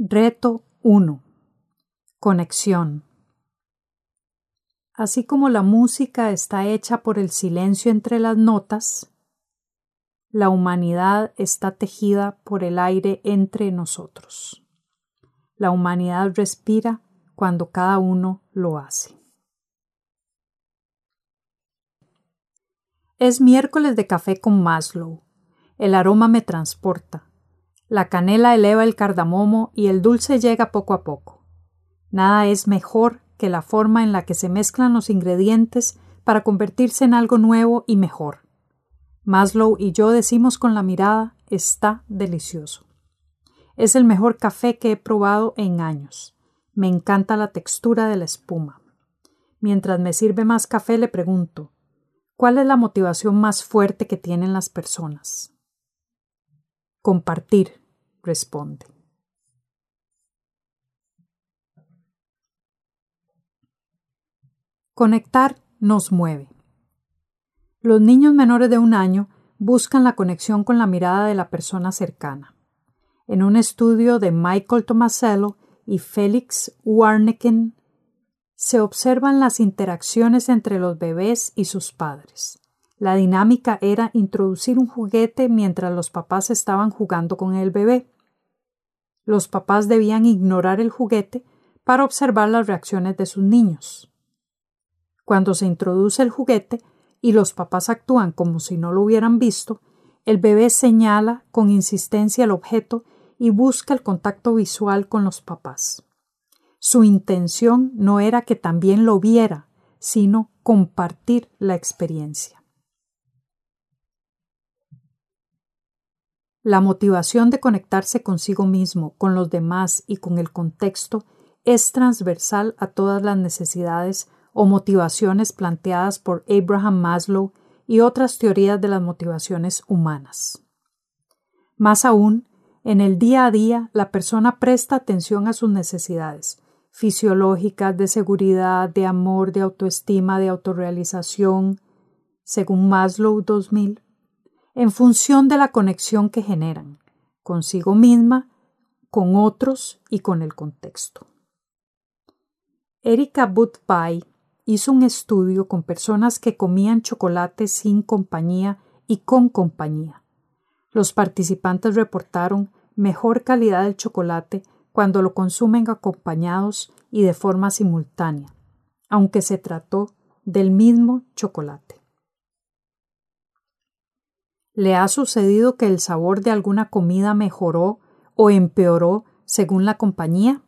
Reto 1. Conexión. Así como la música está hecha por el silencio entre las notas, la humanidad está tejida por el aire entre nosotros. La humanidad respira cuando cada uno lo hace. Es miércoles de café con Maslow. El aroma me transporta. La canela eleva el cardamomo y el dulce llega poco a poco. Nada es mejor que la forma en la que se mezclan los ingredientes para convertirse en algo nuevo y mejor. Maslow y yo decimos con la mirada está delicioso. Es el mejor café que he probado en años. Me encanta la textura de la espuma. Mientras me sirve más café le pregunto ¿Cuál es la motivación más fuerte que tienen las personas? Compartir, responde. Conectar nos mueve. Los niños menores de un año buscan la conexión con la mirada de la persona cercana. En un estudio de Michael Tomasello y Felix Warneken se observan las interacciones entre los bebés y sus padres. La dinámica era introducir un juguete mientras los papás estaban jugando con el bebé. Los papás debían ignorar el juguete para observar las reacciones de sus niños. Cuando se introduce el juguete y los papás actúan como si no lo hubieran visto, el bebé señala con insistencia el objeto y busca el contacto visual con los papás. Su intención no era que también lo viera, sino compartir la experiencia. La motivación de conectarse consigo mismo, con los demás y con el contexto es transversal a todas las necesidades o motivaciones planteadas por Abraham Maslow y otras teorías de las motivaciones humanas. Más aún, en el día a día la persona presta atención a sus necesidades fisiológicas de seguridad, de amor, de autoestima, de autorrealización, según Maslow 2000, en función de la conexión que generan consigo misma, con otros y con el contexto. Erika Budpai hizo un estudio con personas que comían chocolate sin compañía y con compañía. Los participantes reportaron mejor calidad del chocolate cuando lo consumen acompañados y de forma simultánea, aunque se trató del mismo chocolate. ¿Le ha sucedido que el sabor de alguna comida mejoró o empeoró según la compañía?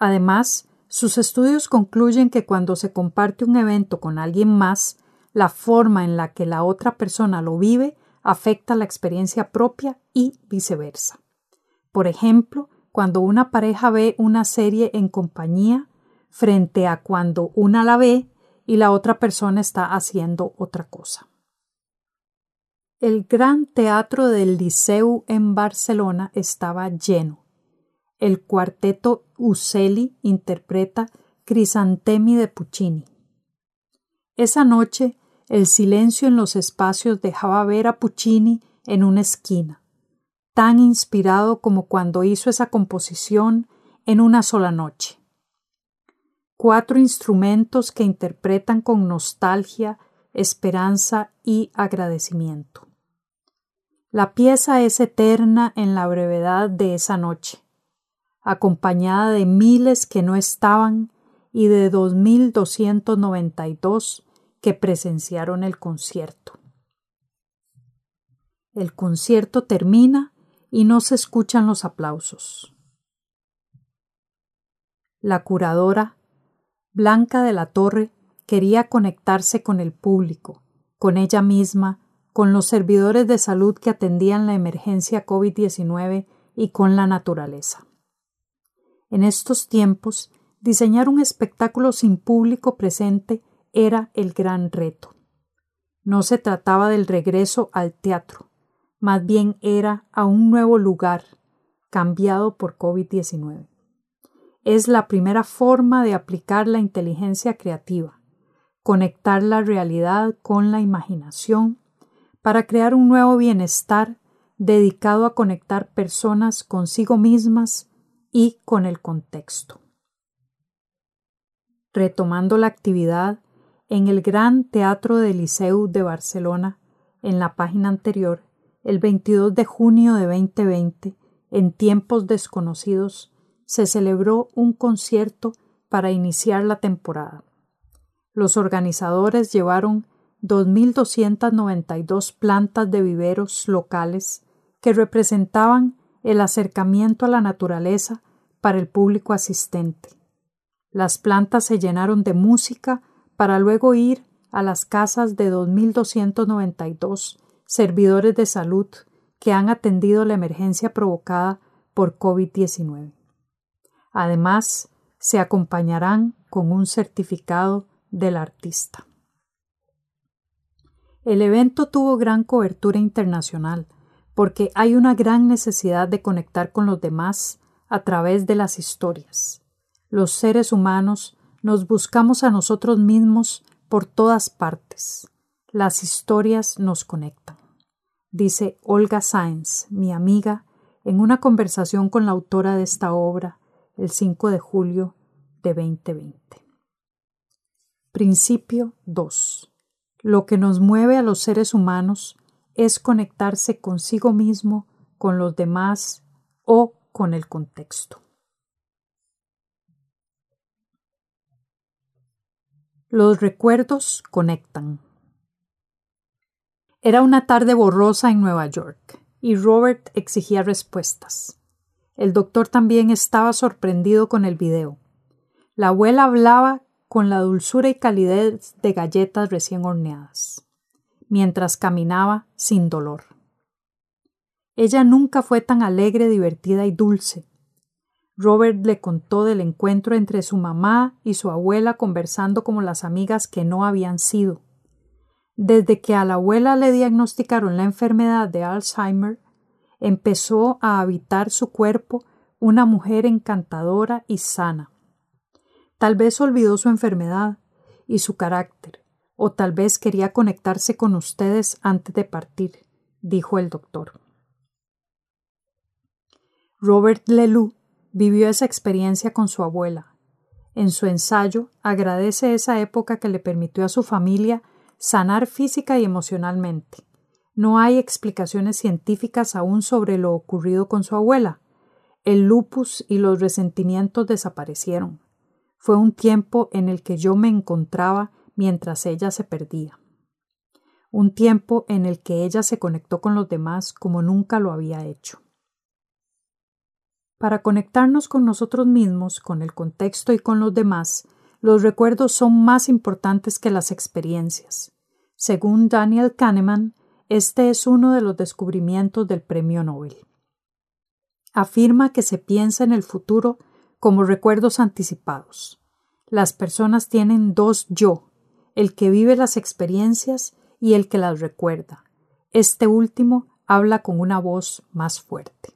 Además, sus estudios concluyen que cuando se comparte un evento con alguien más, la forma en la que la otra persona lo vive afecta la experiencia propia y viceversa. Por ejemplo, cuando una pareja ve una serie en compañía frente a cuando una la ve y la otra persona está haciendo otra cosa. El gran teatro del Liceu en Barcelona estaba lleno. El cuarteto Uccelli interpreta Crisantemi de Puccini. Esa noche el silencio en los espacios dejaba ver a Puccini en una esquina, tan inspirado como cuando hizo esa composición en una sola noche. Cuatro instrumentos que interpretan con nostalgia, esperanza y agradecimiento. La pieza es eterna en la brevedad de esa noche, acompañada de miles que no estaban y de dos mil doscientos noventa y dos que presenciaron el concierto. El concierto termina y no se escuchan los aplausos. La curadora, Blanca de la Torre, quería conectarse con el público, con ella misma con los servidores de salud que atendían la emergencia COVID-19 y con la naturaleza. En estos tiempos, diseñar un espectáculo sin público presente era el gran reto. No se trataba del regreso al teatro, más bien era a un nuevo lugar, cambiado por COVID-19. Es la primera forma de aplicar la inteligencia creativa, conectar la realidad con la imaginación para crear un nuevo bienestar dedicado a conectar personas consigo mismas, y con el contexto. Retomando la actividad, en el Gran Teatro del Liceu de Barcelona, en la página anterior, el 22 de junio de 2020, en tiempos desconocidos, se celebró un concierto para iniciar la temporada. Los organizadores llevaron 2.292 plantas de viveros locales que representaban el acercamiento a la naturaleza para el público asistente. Las plantas se llenaron de música para luego ir a las casas de 2.292 servidores de salud que han atendido la emergencia provocada por COVID-19. Además, se acompañarán con un certificado del artista. El evento tuvo gran cobertura internacional porque hay una gran necesidad de conectar con los demás a través de las historias. Los seres humanos nos buscamos a nosotros mismos por todas partes. Las historias nos conectan. Dice Olga Sáenz, mi amiga, en una conversación con la autora de esta obra el 5 de julio de 2020. Principio 2. Lo que nos mueve a los seres humanos es conectarse consigo mismo, con los demás o con el contexto. Los recuerdos conectan. Era una tarde borrosa en Nueva York y Robert exigía respuestas. El doctor también estaba sorprendido con el video. La abuela hablaba con la dulzura y calidez de galletas recién horneadas, mientras caminaba sin dolor. Ella nunca fue tan alegre, divertida y dulce. Robert le contó del encuentro entre su mamá y su abuela conversando como las amigas que no habían sido. Desde que a la abuela le diagnosticaron la enfermedad de Alzheimer, empezó a habitar su cuerpo una mujer encantadora y sana. Tal vez olvidó su enfermedad y su carácter, o tal vez quería conectarse con ustedes antes de partir, dijo el doctor. Robert Leloup vivió esa experiencia con su abuela. En su ensayo agradece esa época que le permitió a su familia sanar física y emocionalmente. No hay explicaciones científicas aún sobre lo ocurrido con su abuela. El lupus y los resentimientos desaparecieron. Fue un tiempo en el que yo me encontraba mientras ella se perdía. Un tiempo en el que ella se conectó con los demás como nunca lo había hecho. Para conectarnos con nosotros mismos, con el contexto y con los demás, los recuerdos son más importantes que las experiencias. Según Daniel Kahneman, este es uno de los descubrimientos del Premio Nobel. Afirma que se piensa en el futuro como recuerdos anticipados. Las personas tienen dos yo, el que vive las experiencias y el que las recuerda. Este último habla con una voz más fuerte.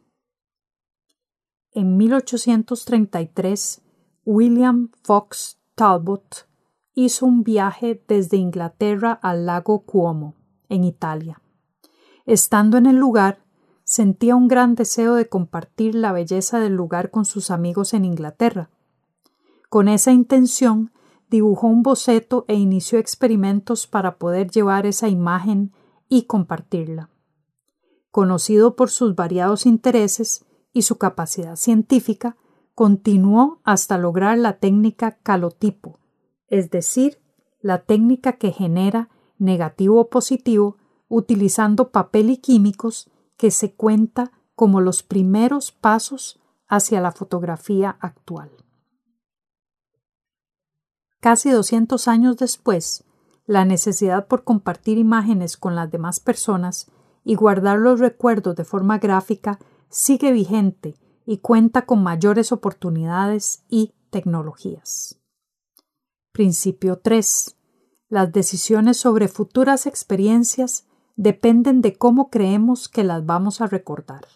En 1833, William Fox Talbot hizo un viaje desde Inglaterra al lago Cuomo, en Italia. Estando en el lugar, sentía un gran deseo de compartir la belleza del lugar con sus amigos en Inglaterra. Con esa intención, dibujó un boceto e inició experimentos para poder llevar esa imagen y compartirla. Conocido por sus variados intereses y su capacidad científica, continuó hasta lograr la técnica calotipo, es decir, la técnica que genera negativo o positivo utilizando papel y químicos que se cuenta como los primeros pasos hacia la fotografía actual. Casi 200 años después, la necesidad por compartir imágenes con las demás personas y guardar los recuerdos de forma gráfica sigue vigente y cuenta con mayores oportunidades y tecnologías. Principio 3. Las decisiones sobre futuras experiencias dependen de cómo creemos que las vamos a recordar.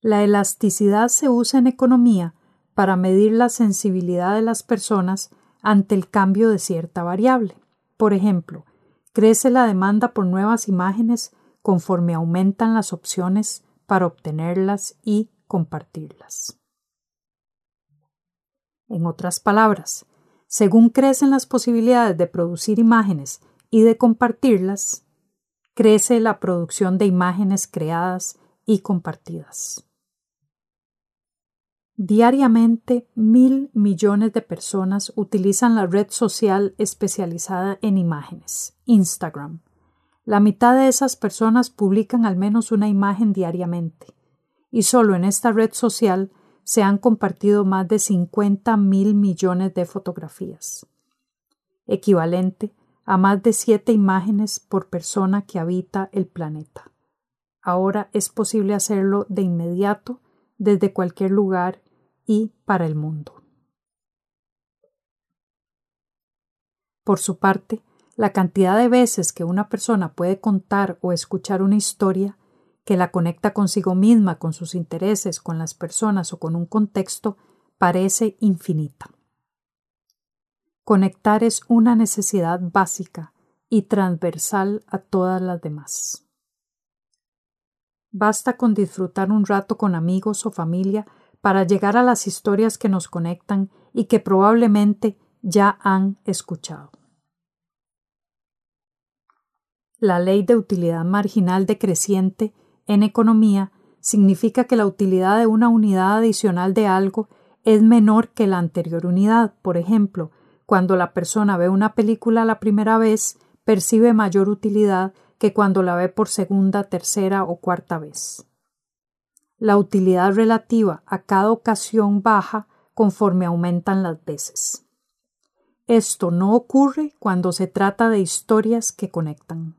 La elasticidad se usa en economía para medir la sensibilidad de las personas ante el cambio de cierta variable. Por ejemplo, crece la demanda por nuevas imágenes conforme aumentan las opciones para obtenerlas y compartirlas. En otras palabras, según crecen las posibilidades de producir imágenes y de compartirlas, crece la producción de imágenes creadas y compartidas. Diariamente, mil millones de personas utilizan la red social especializada en imágenes, Instagram. La mitad de esas personas publican al menos una imagen diariamente, y solo en esta red social se han compartido más de 50 mil millones de fotografías, equivalente a más de siete imágenes por persona que habita el planeta. Ahora es posible hacerlo de inmediato desde cualquier lugar y para el mundo. Por su parte, la cantidad de veces que una persona puede contar o escuchar una historia que la conecta consigo misma, con sus intereses, con las personas o con un contexto, parece infinita. Conectar es una necesidad básica y transversal a todas las demás. Basta con disfrutar un rato con amigos o familia para llegar a las historias que nos conectan y que probablemente ya han escuchado. La ley de utilidad marginal decreciente en economía significa que la utilidad de una unidad adicional de algo es menor que la anterior unidad. Por ejemplo, cuando la persona ve una película la primera vez, percibe mayor utilidad que cuando la ve por segunda, tercera o cuarta vez. La utilidad relativa a cada ocasión baja conforme aumentan las veces. Esto no ocurre cuando se trata de historias que conectan.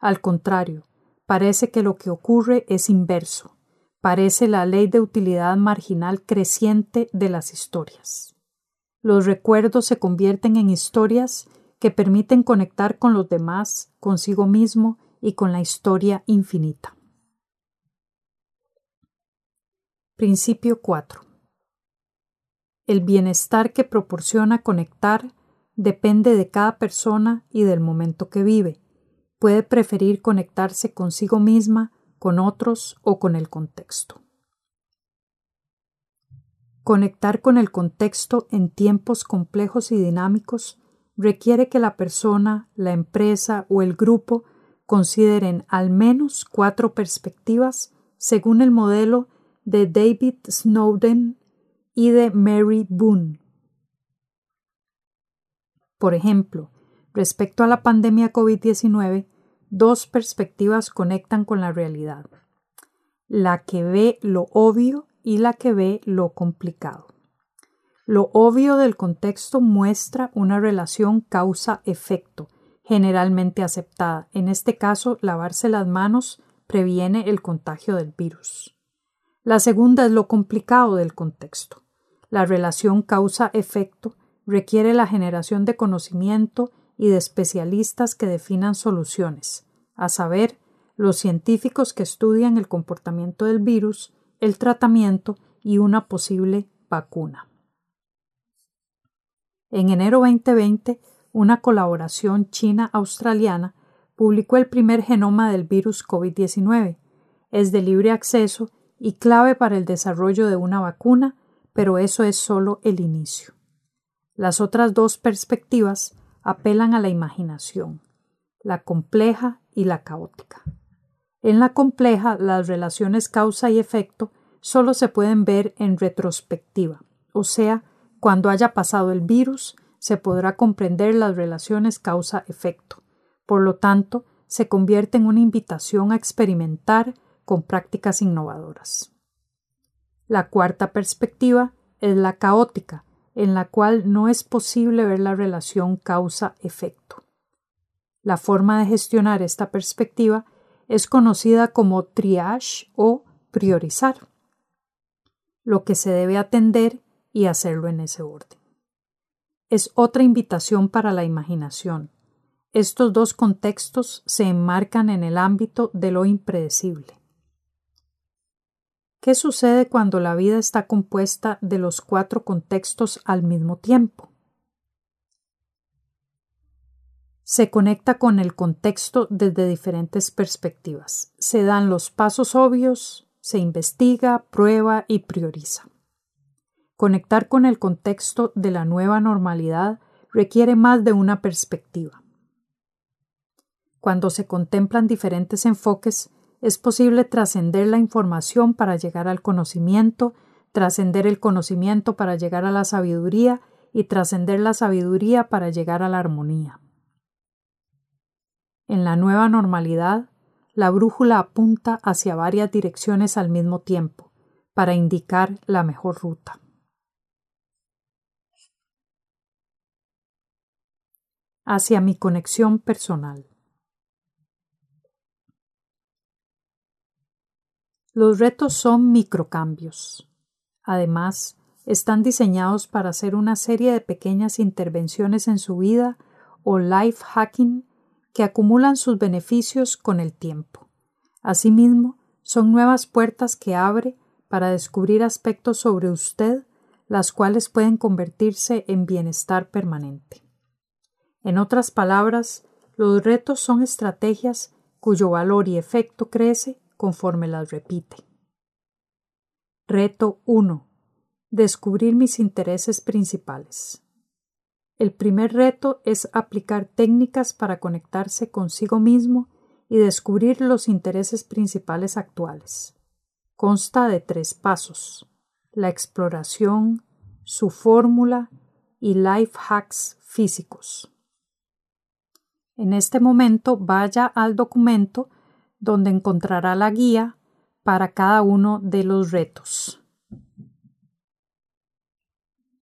Al contrario, parece que lo que ocurre es inverso. Parece la ley de utilidad marginal creciente de las historias. Los recuerdos se convierten en historias que permiten conectar con los demás, consigo mismo y con la historia infinita. Principio 4. El bienestar que proporciona conectar depende de cada persona y del momento que vive. Puede preferir conectarse consigo misma, con otros o con el contexto. Conectar con el contexto en tiempos complejos y dinámicos requiere que la persona, la empresa o el grupo consideren al menos cuatro perspectivas según el modelo de David Snowden y de Mary Boone. Por ejemplo, respecto a la pandemia COVID-19, dos perspectivas conectan con la realidad. La que ve lo obvio y la que ve lo complicado. Lo obvio del contexto muestra una relación causa-efecto, generalmente aceptada. En este caso, lavarse las manos previene el contagio del virus. La segunda es lo complicado del contexto. La relación causa-efecto requiere la generación de conocimiento y de especialistas que definan soluciones, a saber, los científicos que estudian el comportamiento del virus el tratamiento y una posible vacuna. En enero 2020, una colaboración china-australiana publicó el primer genoma del virus COVID-19. Es de libre acceso y clave para el desarrollo de una vacuna, pero eso es solo el inicio. Las otras dos perspectivas apelan a la imaginación, la compleja y la caótica. En la compleja, las relaciones causa y efecto solo se pueden ver en retrospectiva, o sea, cuando haya pasado el virus, se podrá comprender las relaciones causa-efecto. Por lo tanto, se convierte en una invitación a experimentar con prácticas innovadoras. La cuarta perspectiva es la caótica, en la cual no es posible ver la relación causa-efecto. La forma de gestionar esta perspectiva es conocida como triage o priorizar, lo que se debe atender y hacerlo en ese orden. Es otra invitación para la imaginación. Estos dos contextos se enmarcan en el ámbito de lo impredecible. ¿Qué sucede cuando la vida está compuesta de los cuatro contextos al mismo tiempo? Se conecta con el contexto desde diferentes perspectivas. Se dan los pasos obvios, se investiga, prueba y prioriza. Conectar con el contexto de la nueva normalidad requiere más de una perspectiva. Cuando se contemplan diferentes enfoques, es posible trascender la información para llegar al conocimiento, trascender el conocimiento para llegar a la sabiduría y trascender la sabiduría para llegar a la armonía. En la nueva normalidad, la brújula apunta hacia varias direcciones al mismo tiempo para indicar la mejor ruta. Hacia mi conexión personal. Los retos son microcambios. Además, están diseñados para hacer una serie de pequeñas intervenciones en su vida o life hacking que acumulan sus beneficios con el tiempo. Asimismo, son nuevas puertas que abre para descubrir aspectos sobre usted, las cuales pueden convertirse en bienestar permanente. En otras palabras, los retos son estrategias cuyo valor y efecto crece conforme las repite. Reto 1. Descubrir mis intereses principales. El primer reto es aplicar técnicas para conectarse consigo mismo y descubrir los intereses principales actuales. Consta de tres pasos, la exploración, su fórmula y life hacks físicos. En este momento vaya al documento donde encontrará la guía para cada uno de los retos.